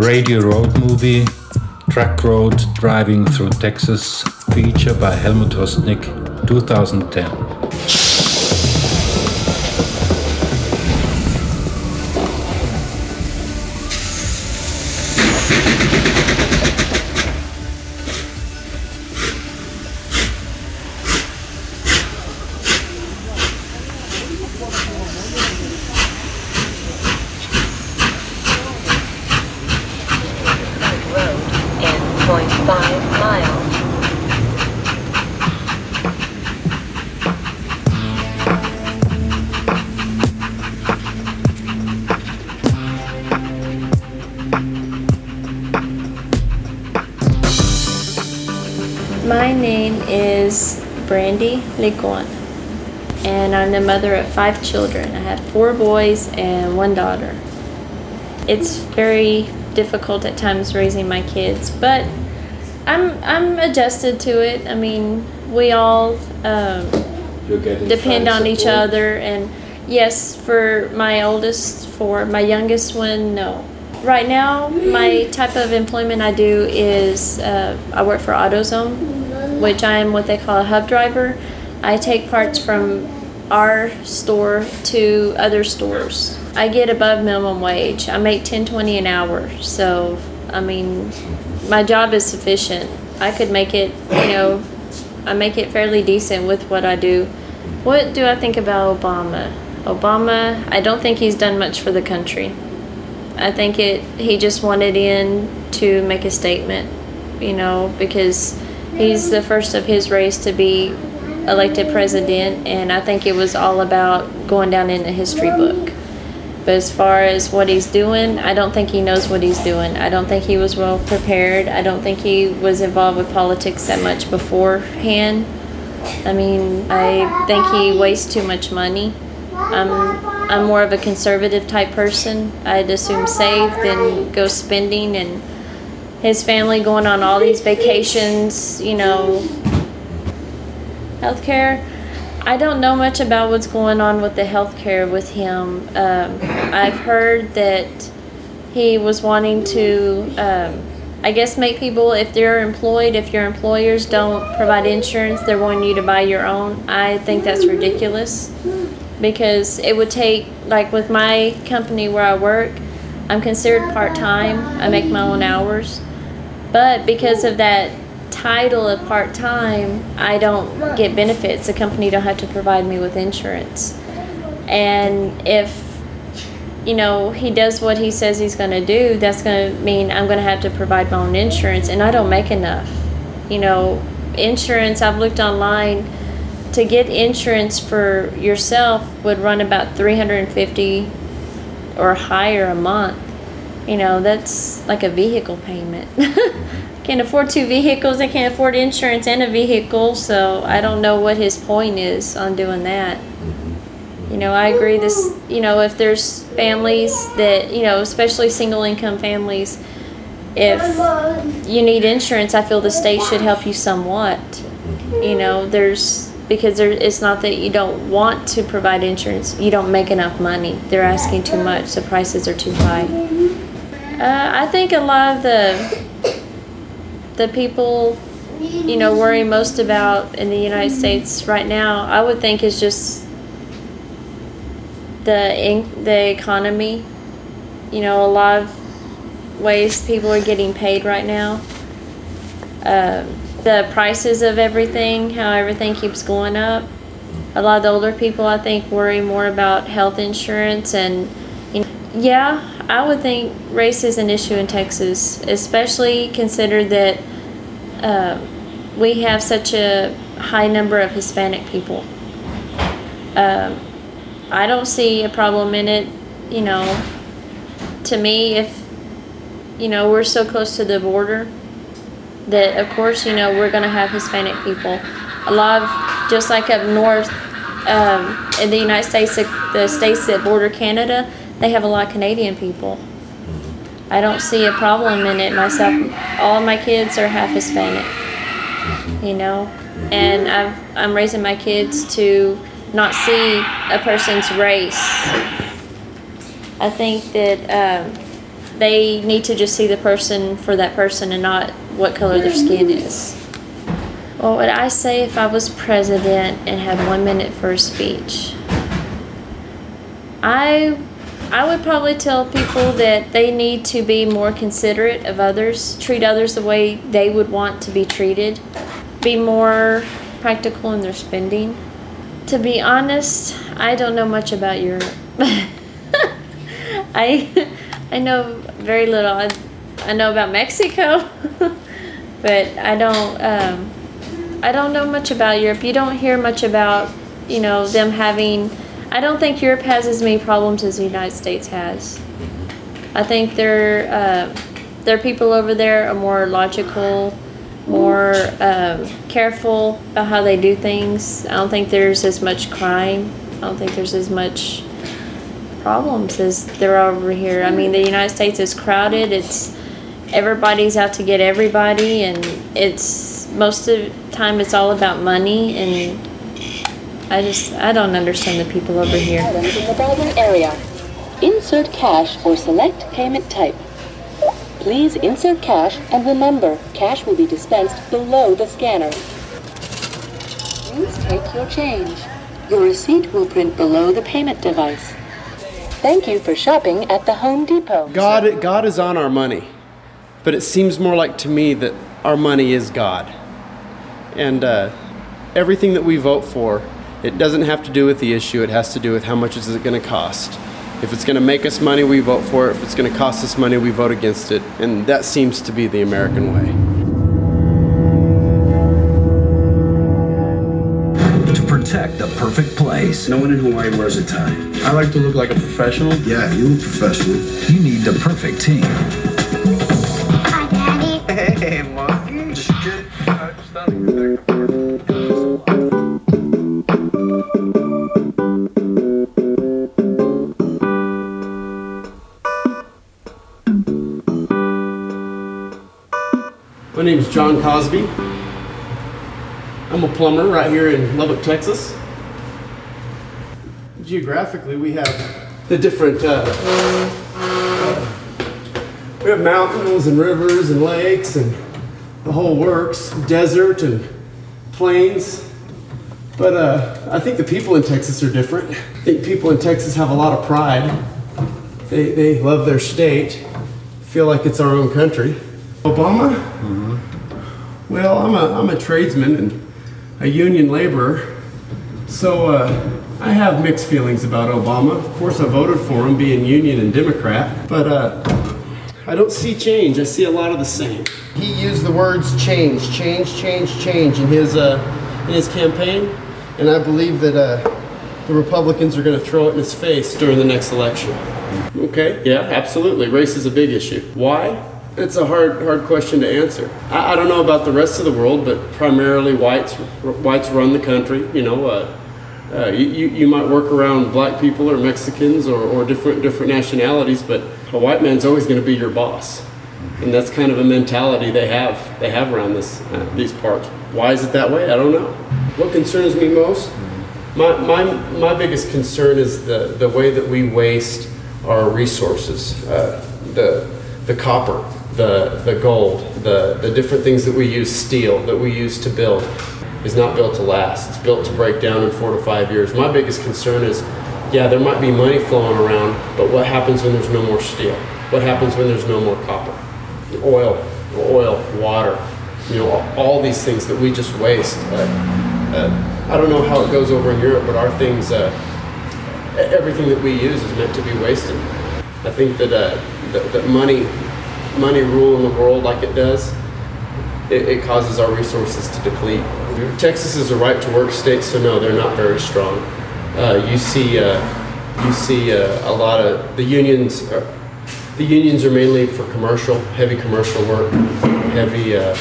Radio Road Movie, Truck Road Driving Through Texas, feature by Helmut Hostnick, 2010. Brandy Ligon, and I'm the mother of five children. I have four boys and one daughter. It's very difficult at times raising my kids, but I'm I'm adjusted to it. I mean, we all um, depend on each other, and yes, for my oldest four, my youngest one, no. Right now, my type of employment I do is uh, I work for AutoZone which I am what they call a hub driver. I take parts from our store to other stores. I get above minimum wage. I make 10.20 an hour. So, I mean, my job is sufficient. I could make it, you know, I make it fairly decent with what I do. What do I think about Obama? Obama, I don't think he's done much for the country. I think it he just wanted in to make a statement, you know, because he's the first of his race to be elected president, and I think it was all about going down in the history book. But as far as what he's doing, I don't think he knows what he's doing. I don't think he was well prepared. I don't think he was involved with politics that much beforehand. I mean, I think he wastes too much money. I'm I'm more of a conservative type person. I'd assume save than go spending and his family going on all these vacations, you know, healthcare. I don't know much about what's going on with the healthcare with him. Um, I've heard that he was wanting to, um, I guess, make people, if they're employed, if your employers don't provide insurance, they're wanting you to buy your own. I think that's ridiculous because it would take, like with my company where I work, I'm considered part time, I make my own hours. But because of that title of part time, I don't get benefits. The company don't have to provide me with insurance. And if you know he does what he says he's going to do, that's going to mean I'm going to have to provide my own insurance, and I don't make enough. You know, insurance. I've looked online to get insurance for yourself would run about 350 or higher a month you know, that's like a vehicle payment. can't afford two vehicles, I can't afford insurance and a vehicle, so I don't know what his point is on doing that. You know, I agree this, you know, if there's families that, you know, especially single income families, if you need insurance, I feel the state should help you somewhat. You know, there's because there, it's not that you don't want to provide insurance, you don't make enough money. They're asking too much, the prices are too high. Uh, I think a lot of the the people you know worry most about in the United States right now, I would think is just the the economy. You know, a lot of ways people are getting paid right now. Um, the prices of everything, how everything keeps going up. A lot of the older people, I think, worry more about health insurance and, you know, yeah, I would think race is an issue in Texas, especially considered that uh, we have such a high number of Hispanic people. Um, I don't see a problem in it, you know. To me, if you know we're so close to the border, that of course you know we're going to have Hispanic people. A lot of just like up north um, in the United States, the states that border Canada they have a lot of Canadian people. I don't see a problem in it myself. All my kids are half Hispanic, you know, and I've, I'm raising my kids to not see a person's race. I think that um, they need to just see the person for that person and not what color their skin is. What would I say if I was president and had one minute for a speech? I I would probably tell people that they need to be more considerate of others, treat others the way they would want to be treated, be more practical in their spending. To be honest, I don't know much about Europe. I I know very little. I, I know about Mexico, but I don't um, I don't know much about Europe. You don't hear much about you know them having. I don't think Europe has as many problems as the United States has. I think their uh, their people over there are more logical, more um, careful about how they do things. I don't think there's as much crime. I don't think there's as much problems as there are over here. I mean, the United States is crowded. It's everybody's out to get everybody, and it's most of the time it's all about money. And I just I don't understand the people over here. Items in the browsing area. Insert cash or select payment type. Please insert cash and remember, cash will be dispensed below the scanner. Please take your change. Your receipt will print below the payment device. Thank you for shopping at the Home Depot. God, God is on our money, but it seems more like to me that our money is God, and uh, everything that we vote for, it doesn't have to do with the issue. It has to do with how much is it going to cost. If it's going to make us money, we vote for it. If it's going to cost us money, we vote against it, and that seems to be the American way. to protect the perfect place. No one in Hawaii wears a tie. I like to look like a professional. Yeah, you look professional. You need the perfect team. John Cosby. I'm a plumber right here in Lubbock, Texas. Geographically, we have the different. Uh, uh, we have mountains and rivers and lakes and the whole works, desert and plains. But uh, I think the people in Texas are different. I think people in Texas have a lot of pride. They, they love their state, feel like it's our own country. Obama? Well, I'm a, I'm a tradesman and a union laborer, so uh, I have mixed feelings about Obama. Of course, I voted for him, being union and Democrat, but uh, I don't see change. I see a lot of the same. He used the words change, change, change, change in his, uh, in his campaign, and I believe that uh, the Republicans are going to throw it in his face during the next election. Okay, yeah, absolutely. Race is a big issue. Why? It's a hard, hard question to answer. I, I don't know about the rest of the world, but primarily whites, whites run the country. You know, uh, uh, you, you might work around black people or Mexicans or, or different different nationalities, but a white man's always going to be your boss, and that's kind of a mentality they have they have around this uh, these parts. Why is it that way? I don't know. What concerns me most? My, my, my biggest concern is the, the way that we waste our resources. Uh, the, the copper, the, the gold, the, the different things that we use, steel, that we use to build, is not built to last. It's built to break down in four to five years. My biggest concern is yeah, there might be money flowing around, but what happens when there's no more steel? What happens when there's no more copper? Oil, oil, water, you know, all- these things that we just waste. Uh, uh, I don't know how it goes over in Europe, but our things, uh, everything that we use is meant to be wasted. I think that, uh, that, that money, money rule in the world like it does, it, it causes our resources to deplete. Texas is a right to work state, so no, they're not very strong. Uh, you see, uh, you see uh, a lot of the unions. Are, the unions are mainly for commercial, heavy commercial work, heavy, uh,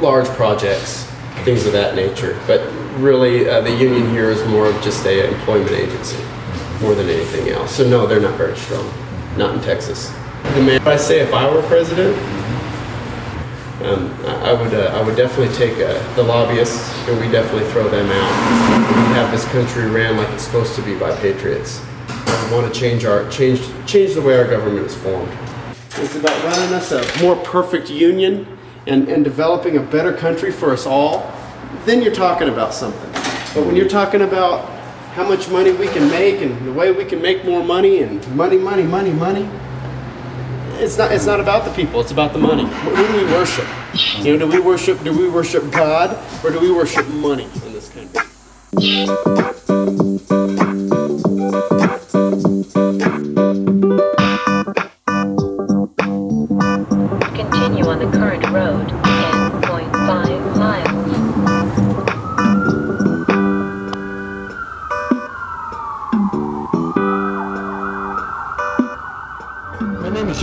large projects, things of that nature. But really, uh, the union here is more of just a employment agency, more than anything else. So no, they're not very strong, not in Texas. The I say if I were president, um, I, would uh, I would definitely take uh, the lobbyists and we definitely throw them out. We have this country ran like it's supposed to be by patriots. uh, want to change our change change the way our government is formed. It's about running us a more perfect union and, and developing a better country for us all. Then you're talking about something. But when you're talking about how much money we can make and the way we can make more money and money, money, money, money, it's not it's not about the people. It's about the money. Who do we worship? You know, do we worship do we worship God or do we worship money in this country?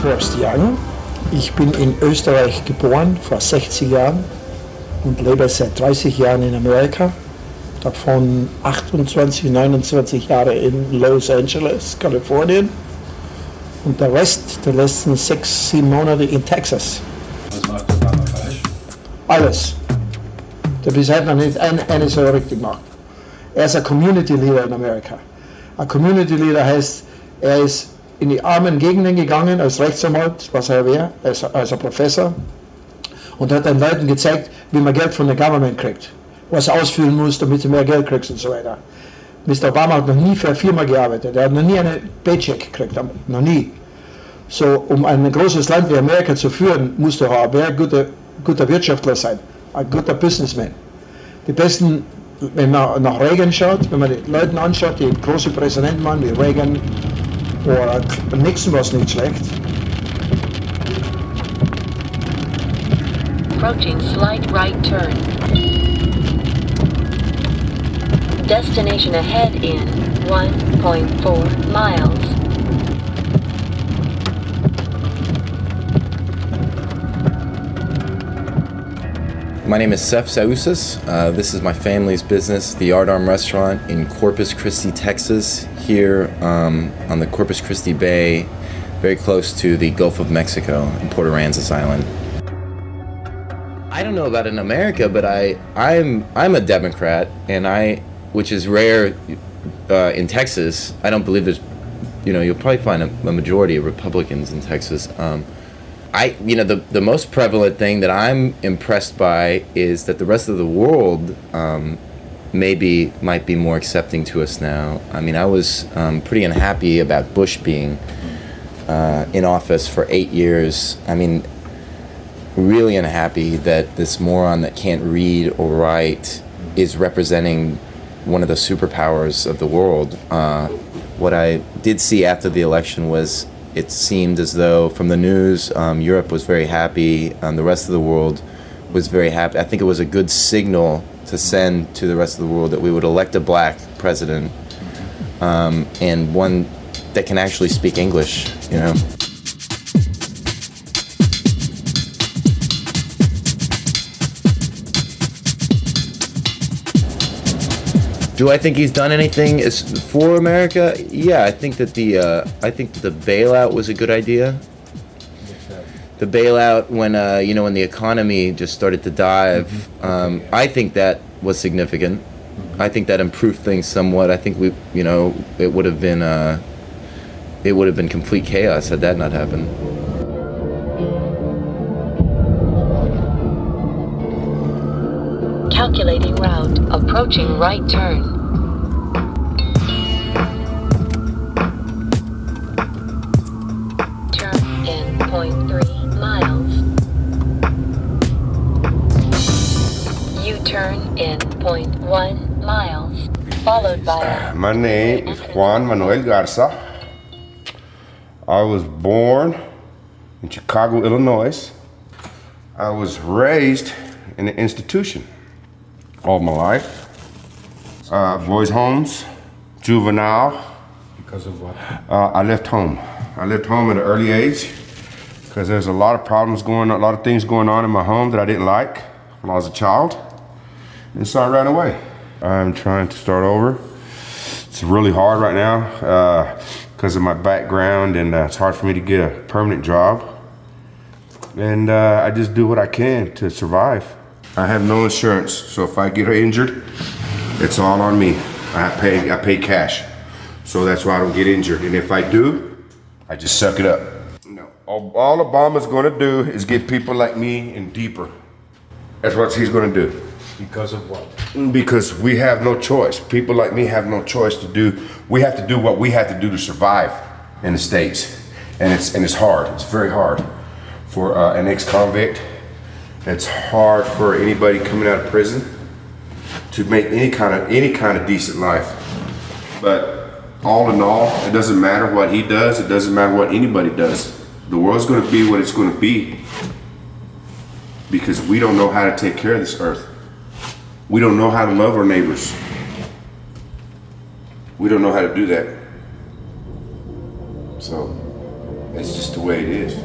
Horst Young. Ich bin in Österreich geboren, vor 60 Jahren und lebe seit 30 Jahren in Amerika. Davon 28, 29 Jahre in Los Angeles, Kalifornien und der Rest der letzten sechs, sieben Monate in Texas. Was macht Obama falsch? Alles. Der bis heute noch nicht ein, eine Sache richtig macht. Er ist ein Community Leader in Amerika. Ein Community Leader heißt, er ist in die armen Gegenden gegangen als Rechtsanwalt, was er wäre, als, als Professor, und hat den Leuten gezeigt, wie man Geld von der Government kriegt, was er ausfüllen muss, damit du mehr Geld kriegst und so weiter. Mr. Obama hat noch nie für eine Firma gearbeitet, er hat noch nie einen Paycheck gekriegt, noch nie. So, um ein großes Land wie Amerika zu führen, musst du ein guter, guter Wirtschaftler sein, ein guter Businessman. Die besten, wenn man nach Reagan schaut, wenn man die Leute anschaut, die große Präsidenten waren, wie Reagan oder Nixon war es nicht schlecht. Approaching slight right turn. Destination ahead in 1.4 miles. My name is Seth Sausas. Uh, this is my family's business, the Yardarm Restaurant in Corpus Christi, Texas, here um, on the Corpus Christi Bay, very close to the Gulf of Mexico in Port Aransas Island. I don't know about in America, but I I'm I'm a Democrat, and I, which is rare uh, in Texas. I don't believe there's, you know, you'll probably find a, a majority of Republicans in Texas. Um, I, you know, the, the most prevalent thing that I'm impressed by is that the rest of the world um, maybe might be more accepting to us now. I mean, I was um, pretty unhappy about Bush being uh, in office for eight years. I mean, really unhappy that this moron that can't read or write is representing one of the superpowers of the world. Uh, what I did see after the election was it seemed as though from the news um, Europe was very happy, um, the rest of the world was very happy. I think it was a good signal to send to the rest of the world that we would elect a black president um, and one that can actually speak English, you know. Do I think he's done anything for America? Yeah, I think that the uh, I think that the bailout was a good idea. The bailout when uh, you know when the economy just started to dive, um, I think that was significant. I think that improved things somewhat. I think we, you know, it would have been uh, it would have been complete chaos had that not happened. Calculating route. Approaching right turn. Turn U-turn in 0.1 miles. Followed by a My name is Juan Manuel Garza. I was born in Chicago, Illinois. I was raised in an institution all my life. Uh, boys' homes, juvenile. Because of what? Uh, I left home. I left home at an early age because there's a lot of problems going on, a lot of things going on in my home that I didn't like when I was a child. And so I ran away. I'm trying to start over. It's really hard right now because of my background, and uh, it's hard for me to get a permanent job. And uh, I just do what I can to survive. I have no insurance, so if I get injured, it's all on me. I pay I pay cash. So that's why I don't get injured. And if I do, I just suck it up. No. All, all Obama's gonna do is get people like me in deeper. That's what he's gonna do. Because of what? Because we have no choice. People like me have no choice to do. We have to do what we have to do to survive in the states, and it's and it's hard. It's very hard for uh, an ex-convict. It's hard for anybody coming out of prison to make any kind of any kind of decent life. But all in all, it doesn't matter what he does. It doesn't matter what anybody does. The world's going to be what it's going to be because we don't know how to take care of this earth. We don't know how to love our neighbors. We don't know how to do that. So, it's just the way it is.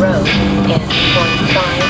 Road in 0.5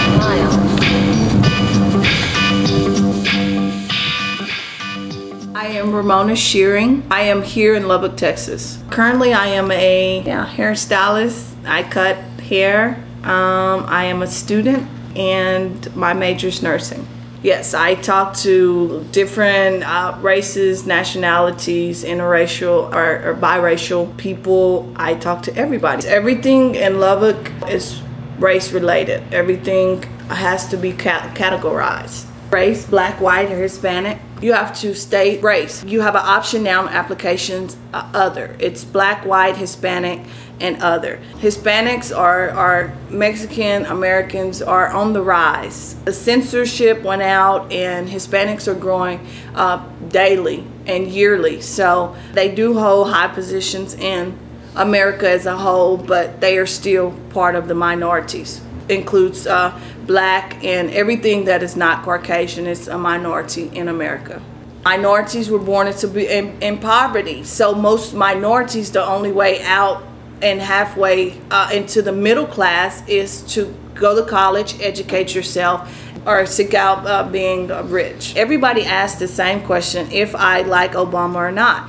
am Ramona Shearing. I am here in Lubbock, Texas. Currently, I am a yeah, hairstylist. I cut hair. Um, I am a student, and my major is nursing. Yes, I talk to different uh, races, nationalities, interracial or, or biracial people. I talk to everybody. Everything in Lubbock is race related. Everything has to be ca- categorized. Race, black, white, or Hispanic. You have to state race. You have an option now applications, uh, other. It's black, white, Hispanic, and other. Hispanics are, are Mexican Americans are on the rise. The censorship went out, and Hispanics are growing uh, daily and yearly. So they do hold high positions in America as a whole, but they are still part of the minorities. Includes uh, black and everything that is not Caucasian is a minority in America. Minorities were born into be in, in poverty, so most minorities, the only way out and halfway uh, into the middle class is to go to college, educate yourself, or seek out uh, being rich. Everybody asks the same question if I like Obama or not.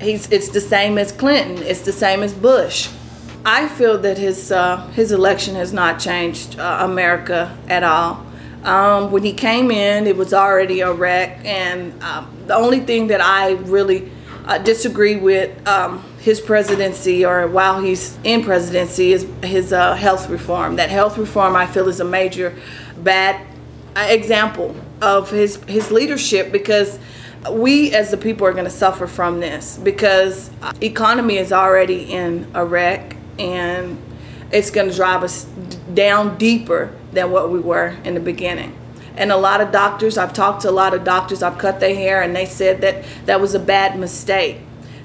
He's, it's the same as Clinton, it's the same as Bush. I feel that his, uh, his election has not changed uh, America at all. Um, when he came in, it was already a wreck, and um, the only thing that I really uh, disagree with um, his presidency or while he's in presidency is his uh, health reform. That health reform I feel is a major bad uh, example of his his leadership because we as the people are going to suffer from this because uh, economy is already in a wreck and it's going to drive us down deeper than what we were in the beginning. And a lot of doctors i've talked to a lot of doctors i've cut their hair and they said that that was a bad mistake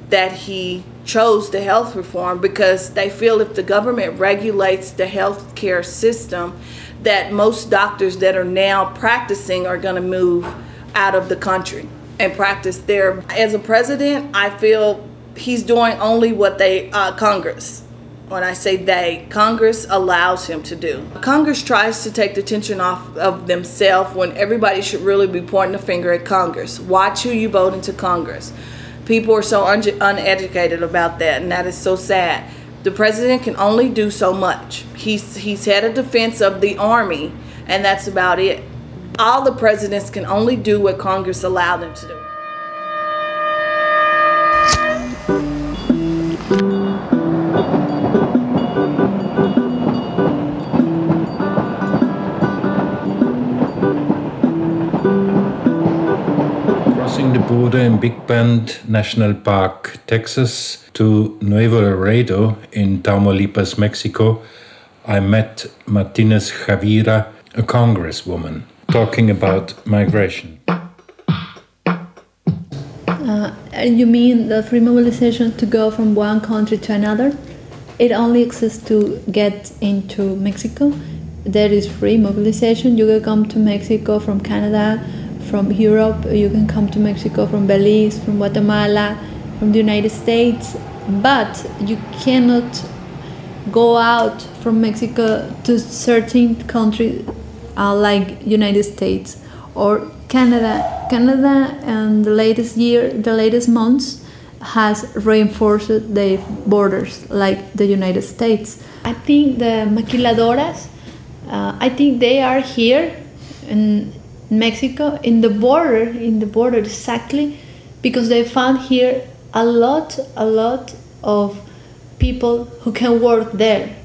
that he chose the health reform because they feel if the government regulates the health care system that most doctors that are now practicing are going to move out of the country and practice there. As a president i feel he's doing only what they uh, congress when I say they, Congress allows him to do. Congress tries to take the tension off of themselves when everybody should really be pointing the finger at Congress. Watch who you vote into Congress. People are so un- uneducated about that, and that is so sad. The president can only do so much. He's he's head of defense of the army, and that's about it. All the presidents can only do what Congress allowed them to do. The in Big Bend National Park, Texas, to Nuevo Laredo in Tamaulipas, Mexico, I met Martinez Javira, a congresswoman, talking about migration. Uh, you mean the free mobilization to go from one country to another? It only exists to get into Mexico. There is free mobilization. You can come to Mexico from Canada, from Europe. You can come to Mexico from Belize, from Guatemala, from the United States. But you cannot go out from Mexico to certain countries uh, like United States or Canada. Canada, and the latest year, the latest months, has reinforced their borders like the United States. I think the maquiladoras, uh, I think they are here in Mexico in the border, in the border exactly, because they found here a lot, a lot of people who can work there.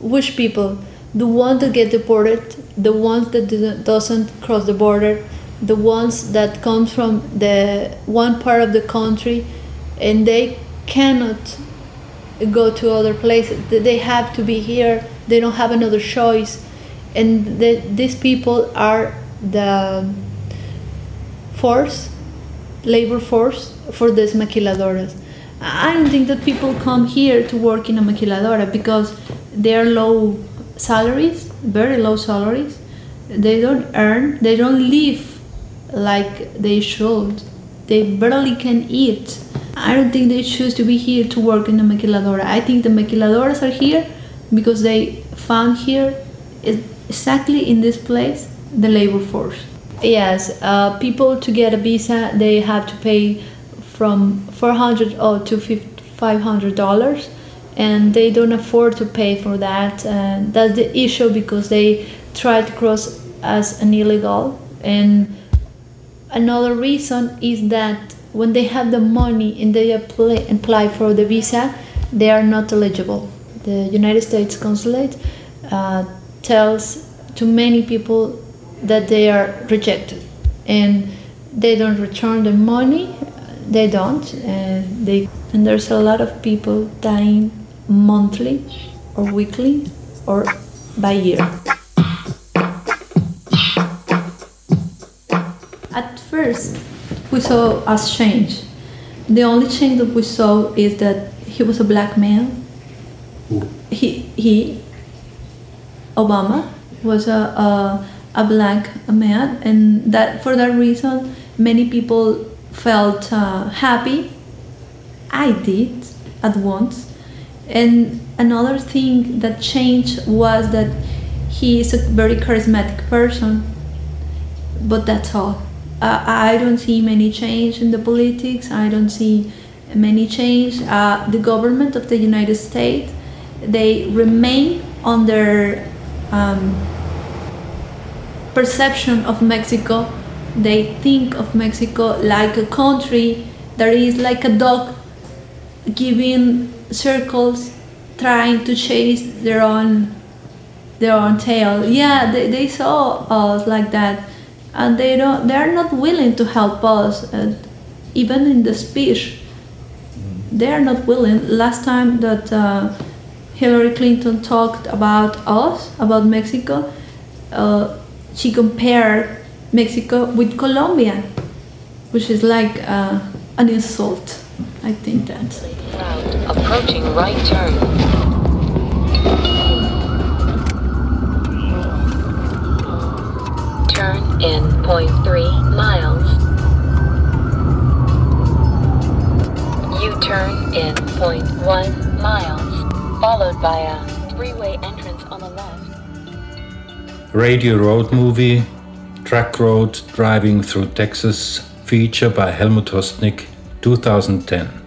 Which people? The ones that get deported, the ones that doesn't cross the border, the ones that come from the one part of the country, and they cannot go to other places. They- have to be here. They don't have another choice, and the, these people are the force, labor force for these maquiladoras. I don't think that people come here to work in a maquiladora because they are low salaries, very low salaries. They don't earn, they don't live like they should. They barely can eat. I don't think they choose to be here to work in a maquiladora. I think the maquiladoras are here because they found here exactly in this place the labor force. Yes, uh, people to get a visa they have to pay from 400 or to 500 dollars and they don't afford to pay for that and that's the issue because they try to cross as an illegal and another reason is that when they have the money and they apply, apply for the visa they are not eligible the united states consulate uh, tells to many people that they are rejected. And they don't return the money they don't and they and there's a lot of people dying monthly or weekly or by year. At first we saw us change. The only change that we saw is that he was a black man he he obama was a, a a black man and that for that reason many people felt uh, happy. I did at once. And another thing that changed was that he is a very charismatic person but that's all. Uh, i don't see many change in the politics. I don't see many change. Uh, the government of the united states they remain under um, perception of Mexico. They think of Mexico like a country that is like a dog giving circles, trying to chase their own their own tail. Yeah, they, they saw us like that, and they don't. They are not willing to help us. And even in the speech, they are not willing. Last time that uh, Hillary Clinton talked about us, about Mexico. Uh, she compared Mexico with Colombia, which is like uh, an insult. I think that. Approaching right turn. Turn in 0.3 miles. U-turn in 0.1 miles, followed by a three-way entrance. Radio Road Movie, Track Road Driving Through Texas, feature by Helmut Hostnik, 2010.